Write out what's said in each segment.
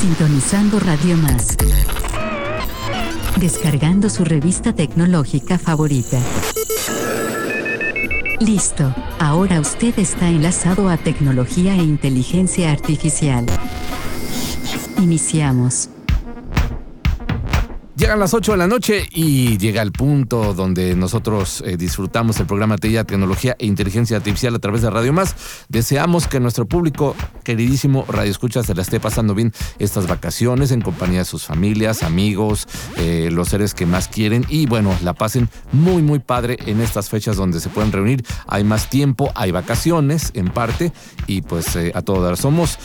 Sintonizando Radio Más. Descargando su revista tecnológica favorita. Listo, ahora usted está enlazado a tecnología e inteligencia artificial. Iniciamos. Llegan las 8 de la noche y llega el punto donde nosotros eh, disfrutamos el programa TIA Tecnología e Inteligencia Artificial a través de Radio Más. Deseamos que nuestro público, queridísimo Radio Escucha, se la esté pasando bien estas vacaciones en compañía de sus familias, amigos, eh, los seres que más quieren y bueno, la pasen muy, muy padre en estas fechas donde se pueden reunir. Hay más tiempo, hay vacaciones en parte y pues eh, a todo dar. Somos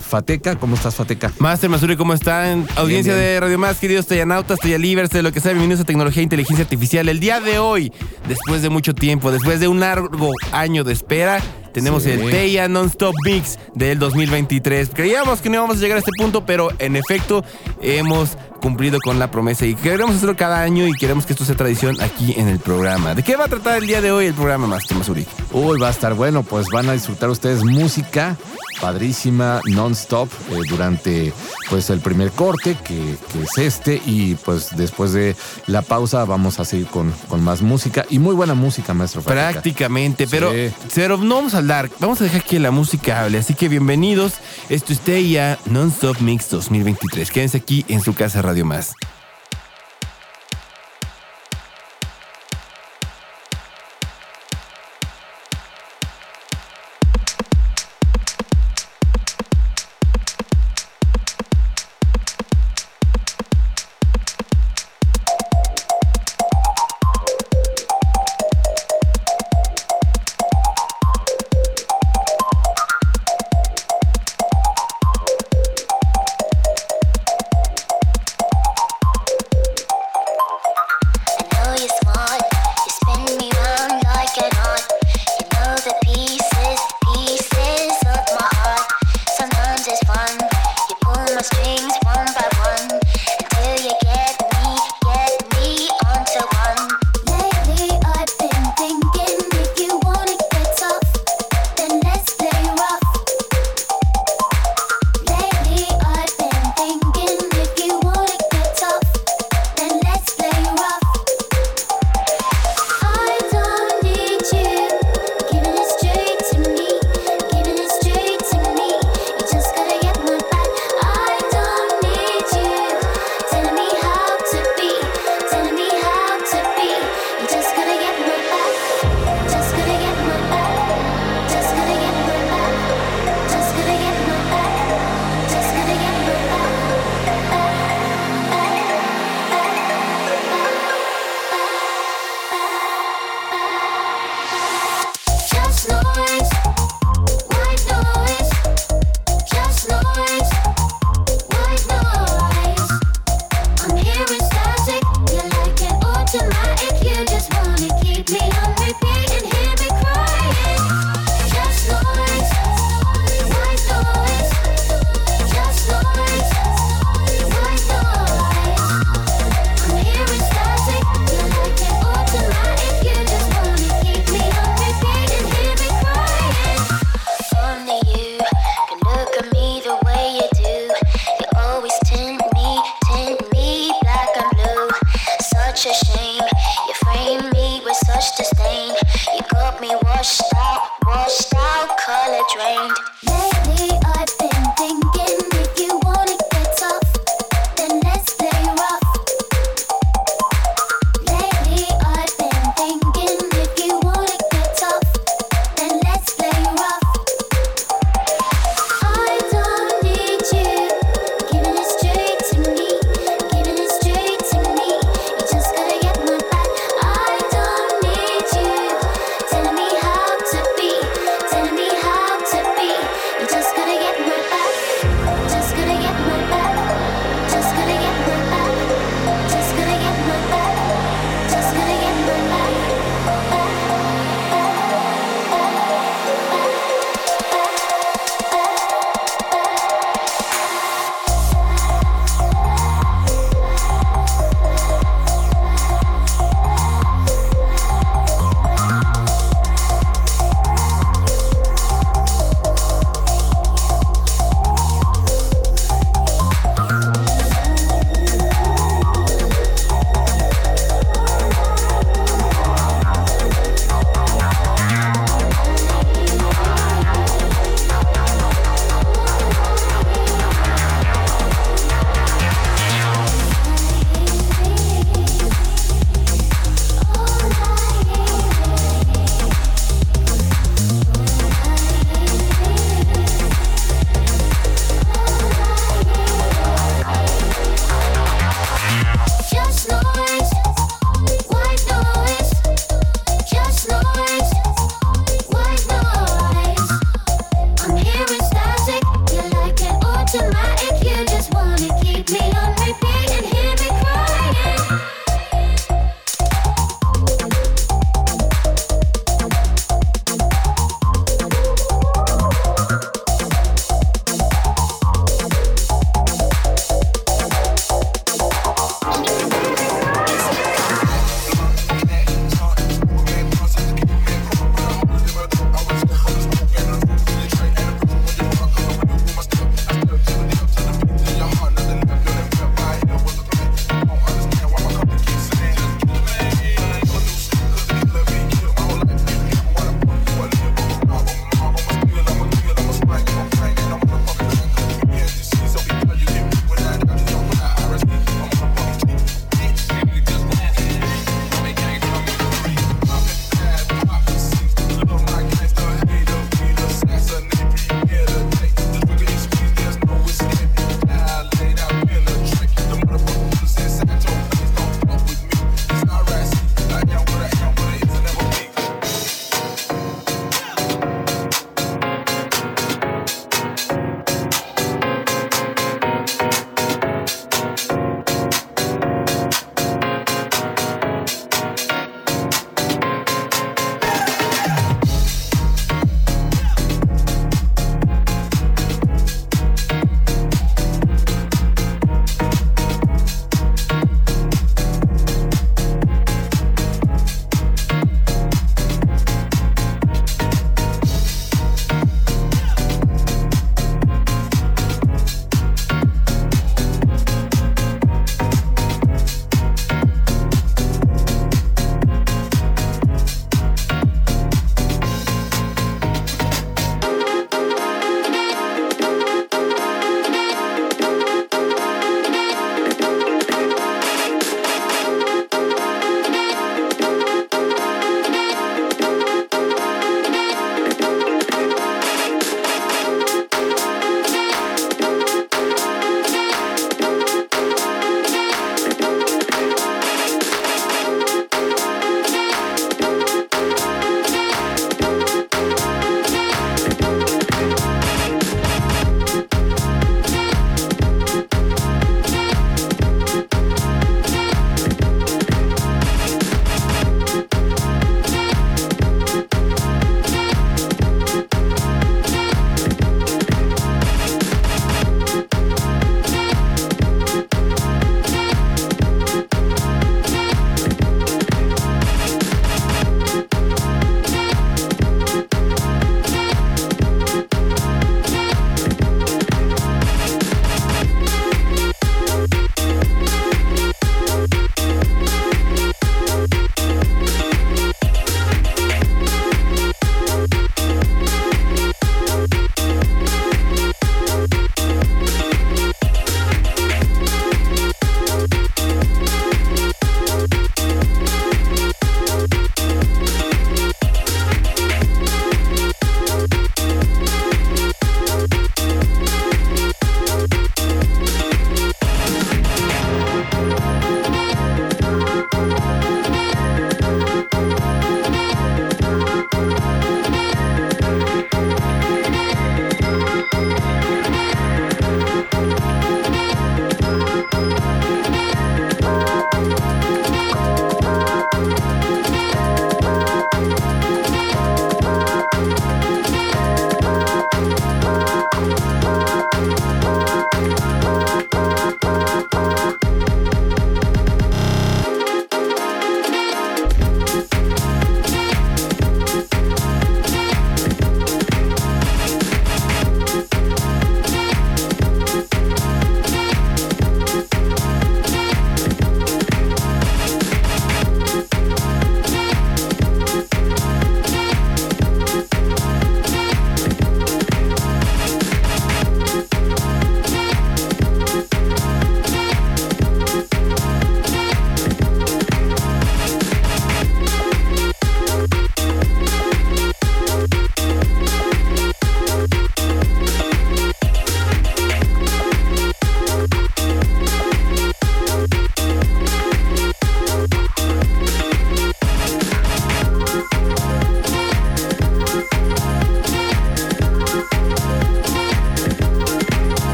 Fateca, ¿cómo estás Fateca? Master Masuri, ¿cómo están? Audiencia bien. de Radio Más, queridos Teyanautas, Teyalivers, de lo que sea, bienvenidos a Tecnología e Inteligencia Artificial. El día de hoy, después de mucho tiempo, después de un largo año de espera, tenemos Sí. el Teya Non-Stop Mix del 2023. Creíamos que no íbamos a llegar a este punto, pero en efecto hemos cumplido con la promesa y queremos hacerlo cada año y queremos que esto sea tradición aquí en el programa. ¿De qué va a tratar el día de hoy el programa, Master Masuri? Uy, va a estar bueno, pues van a disfrutar ustedes música padrísima, non-stop, eh, durante pues el primer corte, que, que es este, y pues después de la pausa vamos a seguir con, con más música, y muy buena música, maestro. Prácticamente, pero, Sí. pero no vamos a hablar, vamos a dejar que la música hable. Así que bienvenidos, esto es Teya Non-Stop Mix 2023. Quédense aquí en su casa Radio Más.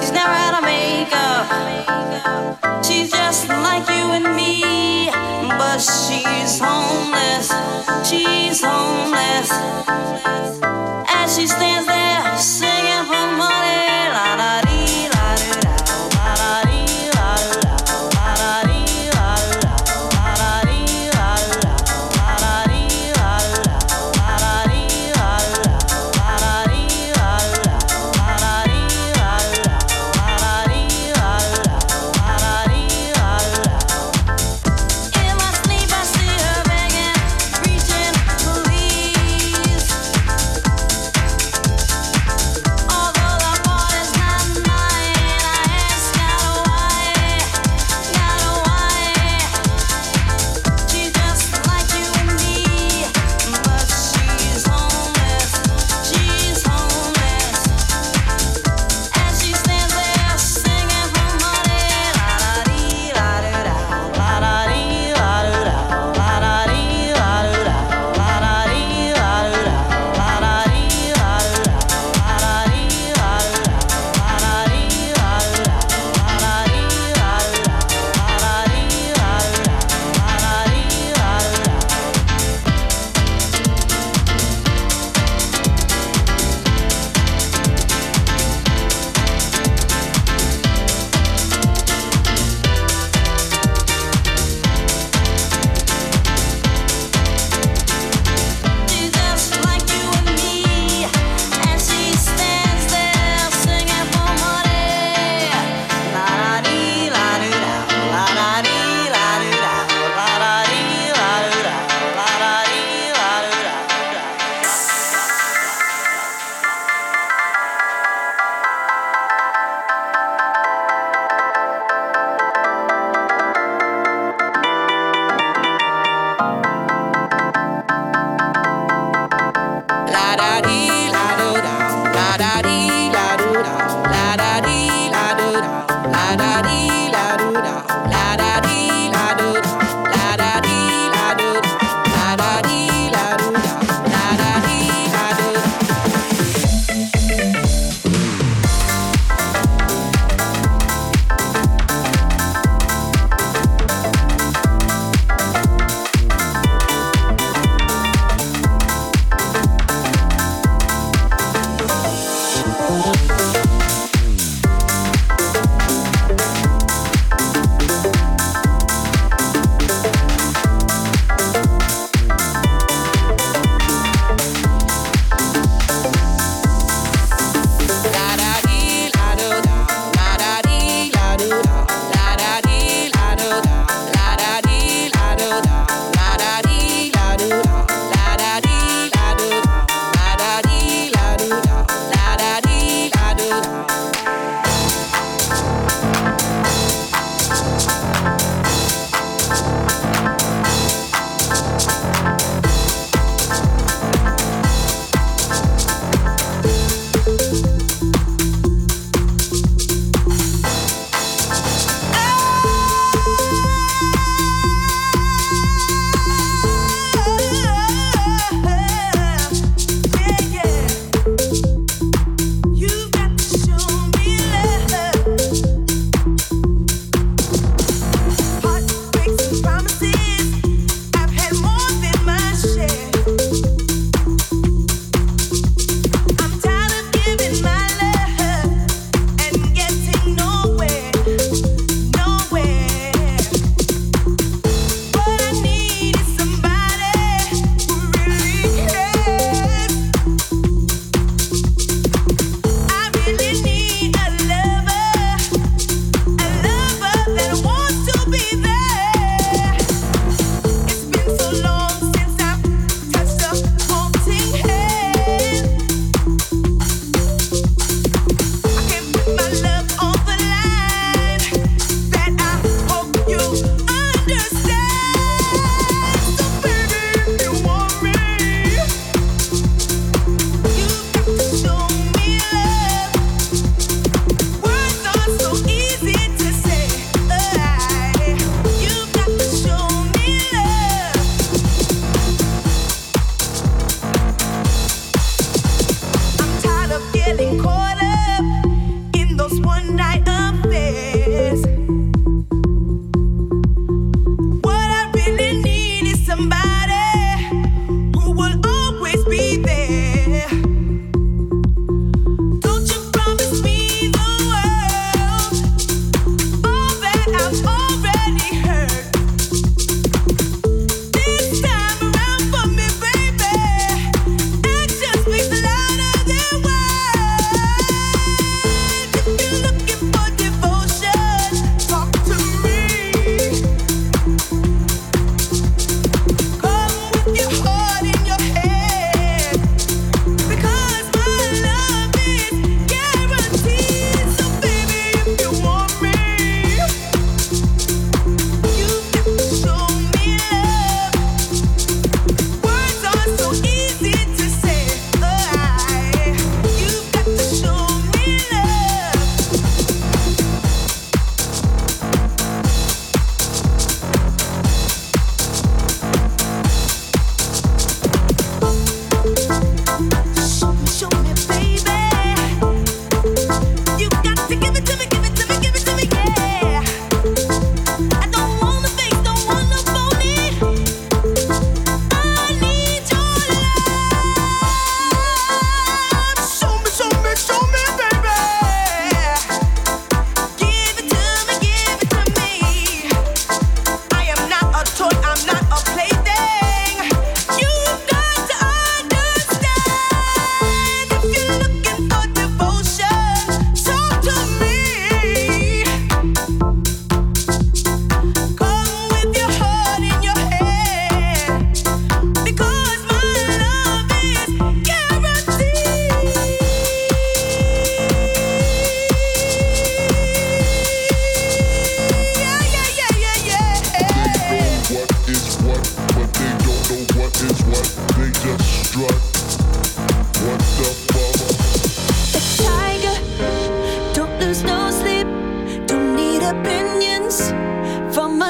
She's never out of makeup. She's just like you and me, but she's homeless. She's homeless. As she stands there singing for money.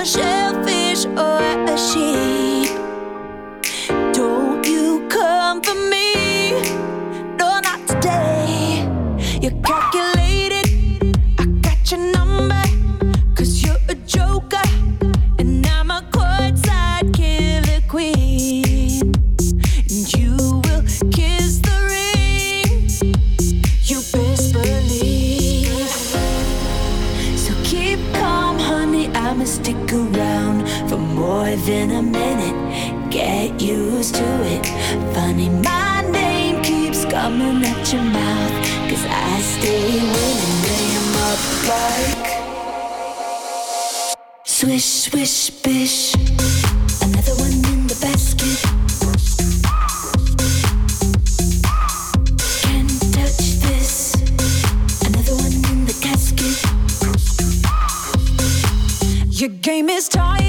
shell used to it. Funny, my name keeps coming at your mouth. Cause I stay winning, 'em up like. Swish, swish, bish. Another one in the basket. Can't touch this. Another one in the casket. Your game is tired.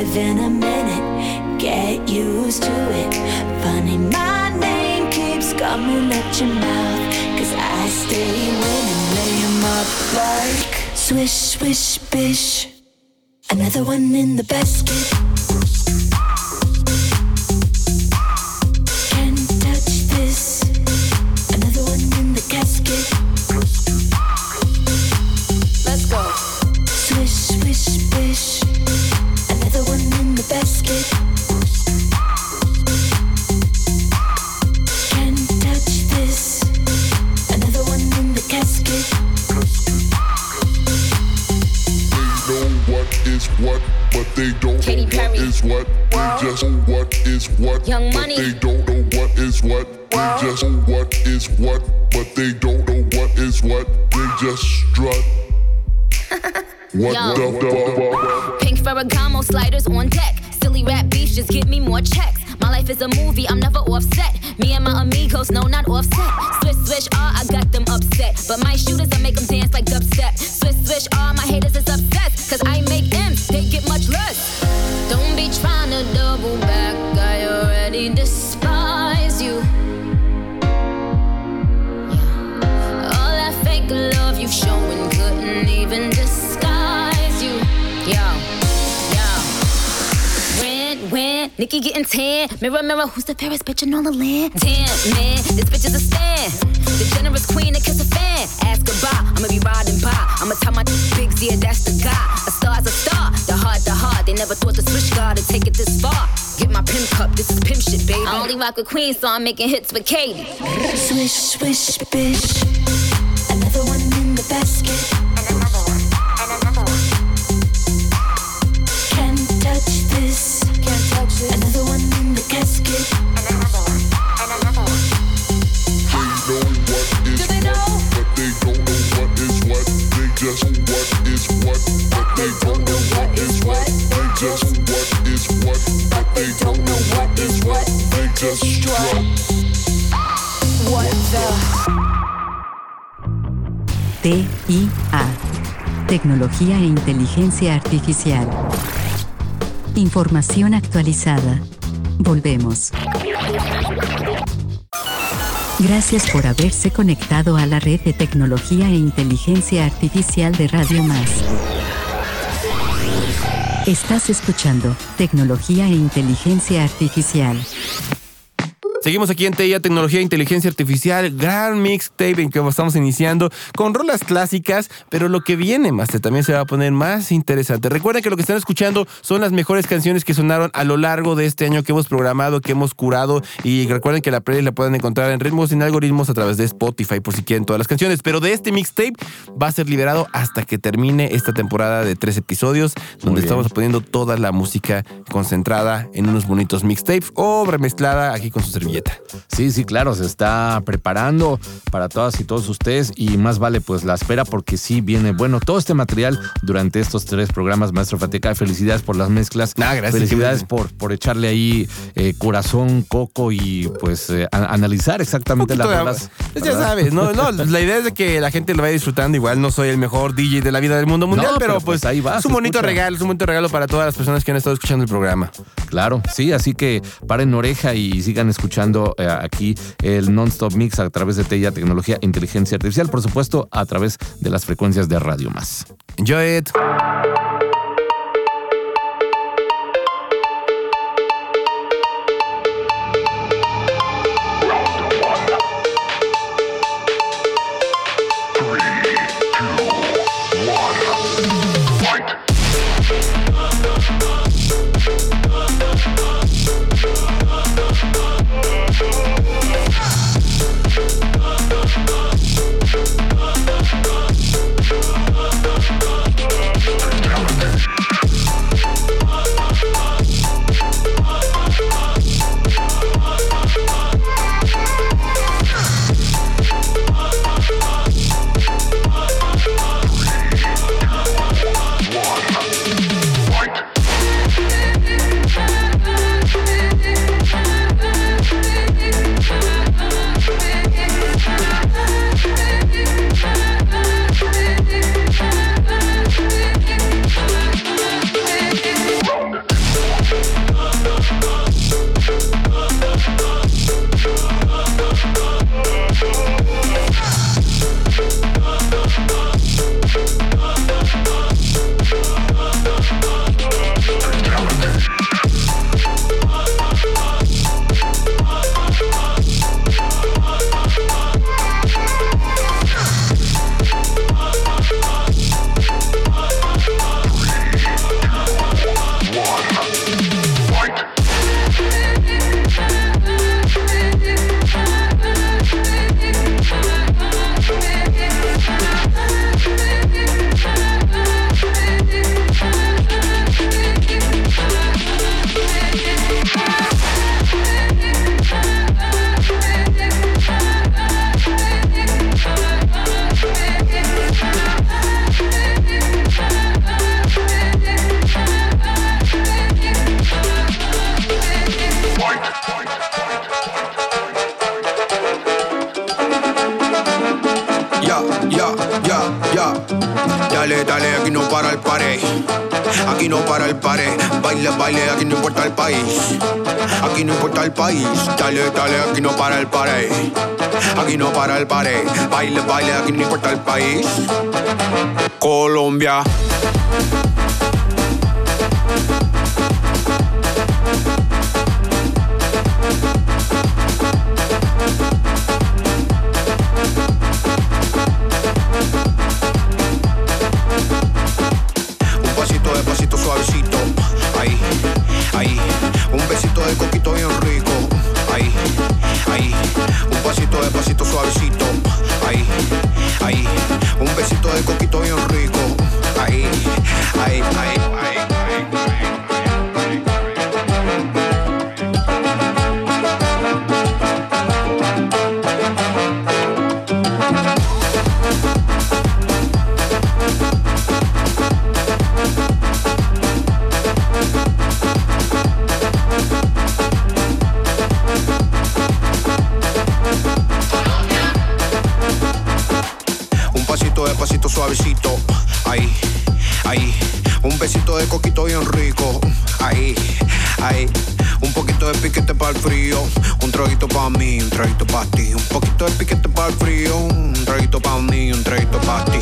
More than a minute. Get used to it. Funny, my name keeps coming at your mouth. Cause I stay winning, lay 'em up like swish, swish, bish. Another one in the basket. Young but Money. they don't know what is what. They just know what is what, but they don't know what is what. They just strut. what Yo. the fuck? Pink Ferragamo sliders on deck. Silly rap beefs just give me more checks. My life is a movie, I'm never offset. Me and my amigos, no, not offset. Swish, swish, ah, I got them upset. But my shooters, I make them dance like dubstep. Swish, swish, ah, my haters is obsessed. Cause I make M's, they get much less. Don't be trying to double back, I already despise you. All that fake love you showing couldn't even disguise you. Yo, yo. When, when, Nikki getting tan. Mirror, mirror, who's the fairest bitch in all the land? Damn, man, this bitch is a stand. The generous queen that kiss a fan. Ask goodbye, I'ma be riding by. I'ma tell my big yeah, that's the guy. A star's a star, the heart, the heart. They never thought the switch guard to take it this far. Get my pimp cup, this is pimp shit, baby. I only rock with queen, so I'm making hits with Katie. Swish, swish, bish. Another one in the basket. Can't touch this. Can't touch this. Another don't know what? TIA. Tecnología e inteligencia artificial. Información actualizada. Volvemos. Gracias por haberse conectado a la red de tecnología e inteligencia artificial de Radio Más. Estás escuchando Tecnología e Inteligencia Artificial. Seguimos aquí en TIA Tecnología e Inteligencia Artificial, gran mixtape en que estamos iniciando con rolas clásicas, pero lo que viene, Master, también se va a poner más interesante. Recuerden que lo que están escuchando son las mejores canciones que sonaron a lo largo de este año que hemos programado, que hemos curado, y recuerden que la playlist la pueden encontrar en ritmos sin algoritmos a través de Spotify por si quieren todas las canciones, pero de este mixtape va a ser liberado hasta que termine esta temporada de tres episodios, donde estamos poniendo toda la música concentrada en unos bonitos mixtapes o remezclada aquí con su servilleta. Sí, sí, claro, se está preparando para todas y todos ustedes y más vale pues la espera porque sí viene bueno todo este material durante estos tres programas, Maestro Fateca. Felicidades por las mezclas. Ah, gracias. Felicidades por, por echarle ahí eh, corazón, coco y pues eh, a- analizar exactamente las rolas. ya ¿verdad? sabes, no, no, la idea es de que la gente lo vaya disfrutando. Igual no soy el mejor DJ de la vida del mundo mundial, No, pero, pero, pues, pues, ahí va, es un bonito escucha. regalo, es un bonito regalo para todas las personas que han estado escuchando el programa. Claro, sí, así que paren oreja y sigan escuchando eh, aquí el Non-Stop Mix a través de TIA Tecnología Inteligencia Artificial, por supuesto, a través de las frecuencias de Radio Más. Enjoy it. País. Aquí no importa el país. Dale, dale, aquí no para el pared. Aquí no para el pared. Baile, baile, aquí no importa el país. Colombia. Suavecito. Ahí, ahí. Un besito de coquito bien rico. Ahí, ahí. Un poquito de piquete para el frío. Un traguito para mí, un traguito para ti. Un poquito de piquete para el frío. Un traguito para mí, un traguito para ti.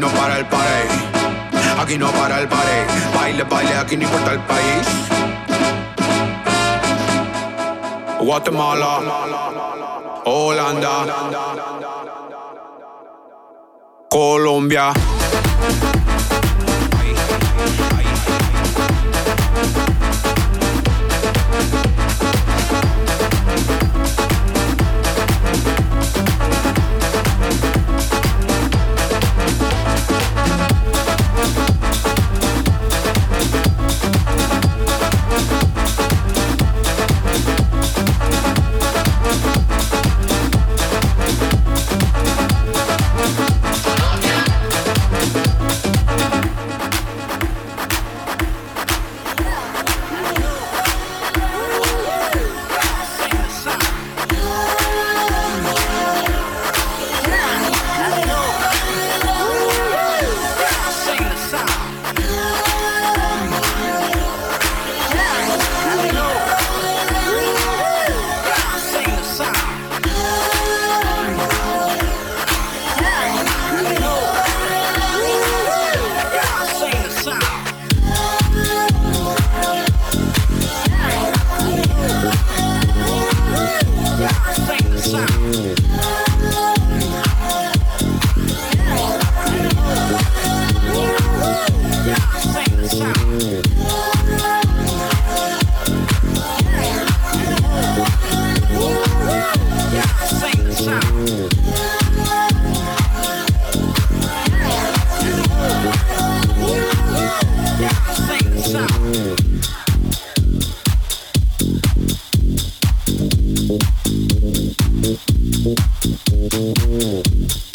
No para el pared. Aquí no para el pared. Baile, baile, aquí no importa el país. Guatemala. Holanda. Colombia. Thank you.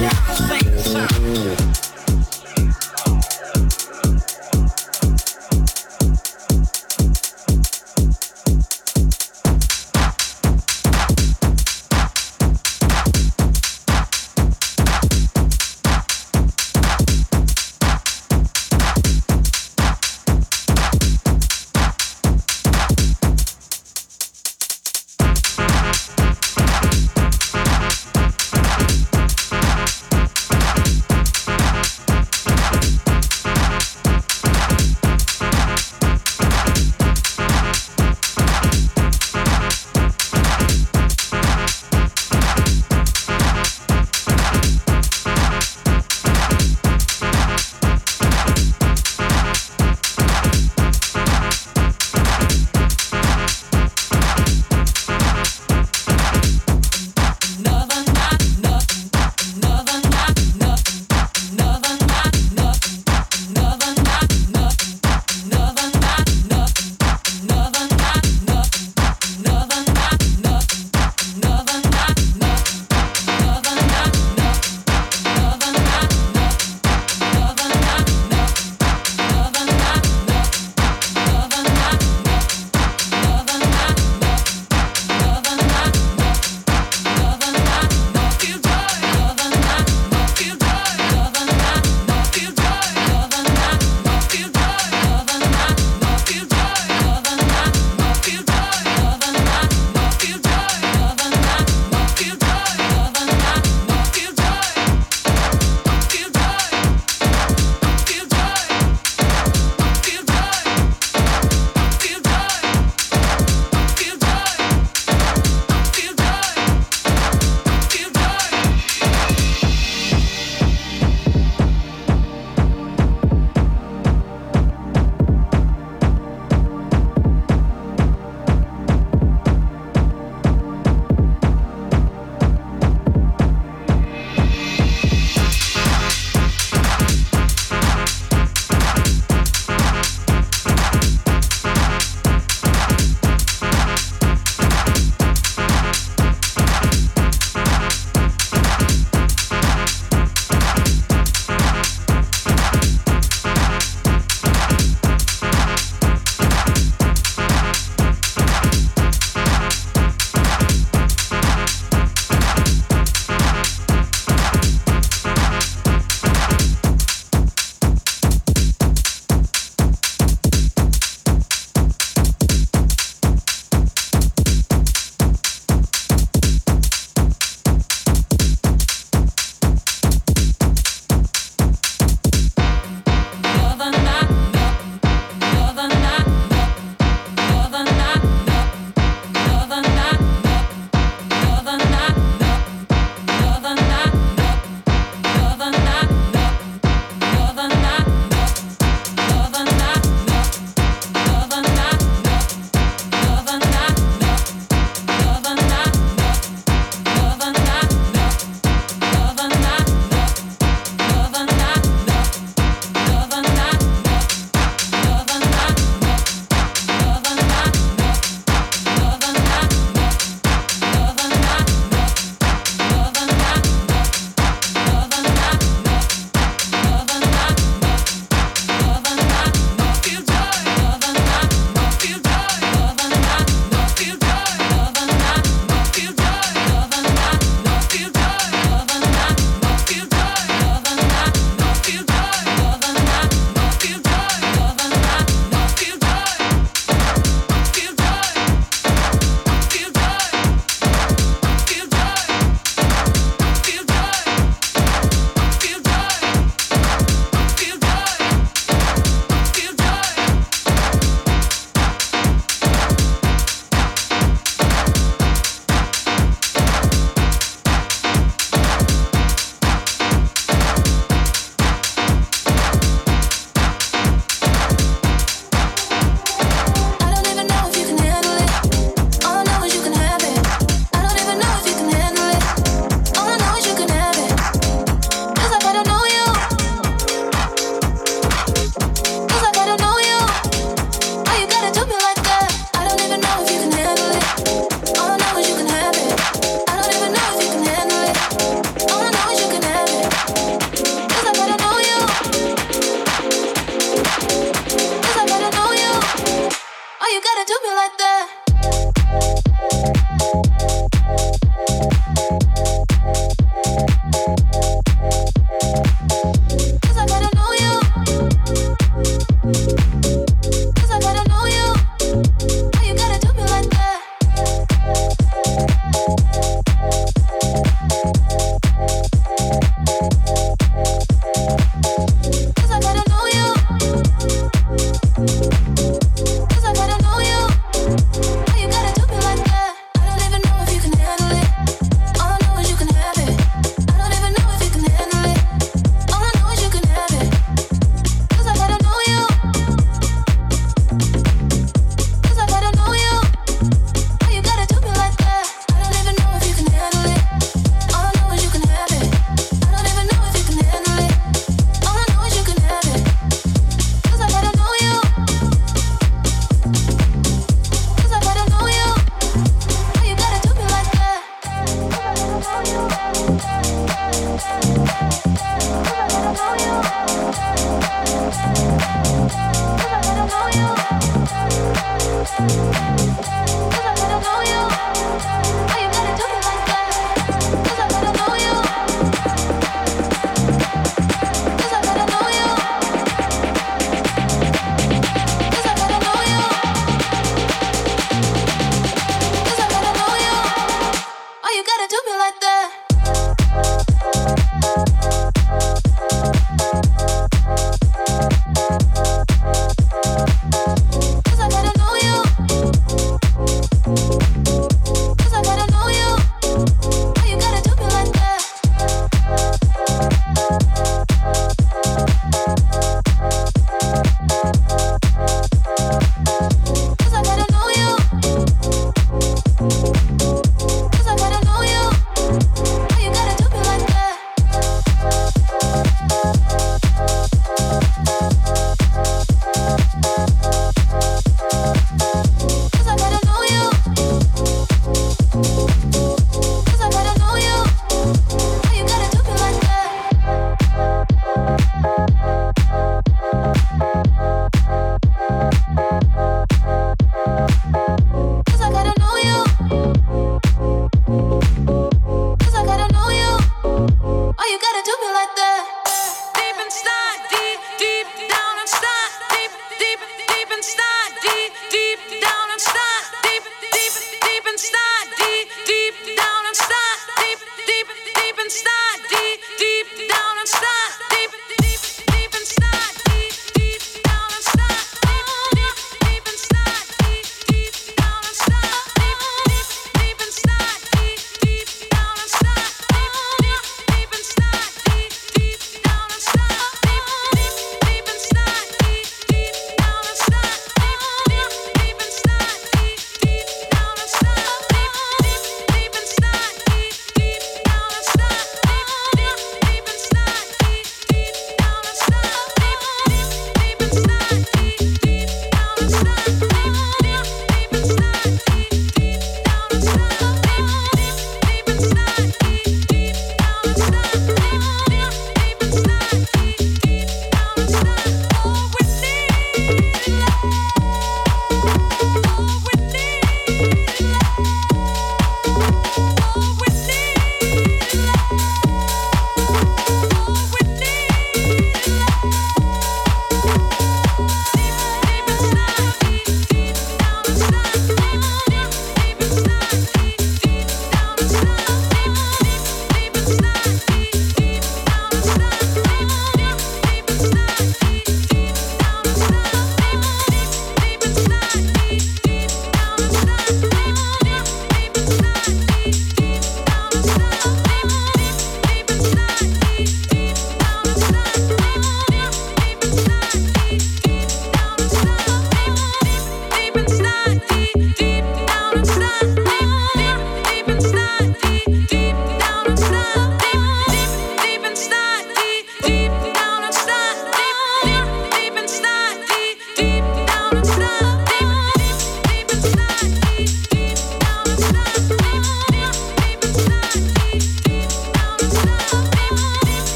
Yeah.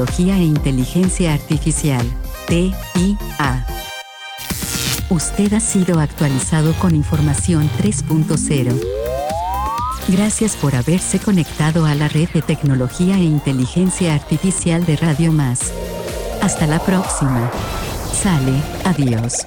Tecnología e Inteligencia Artificial, TIA. Usted ha sido actualizado con información 3.0. Gracias por haberse conectado a la red de tecnología e inteligencia artificial de Radio Más. Hasta la próxima. Sale, adiós.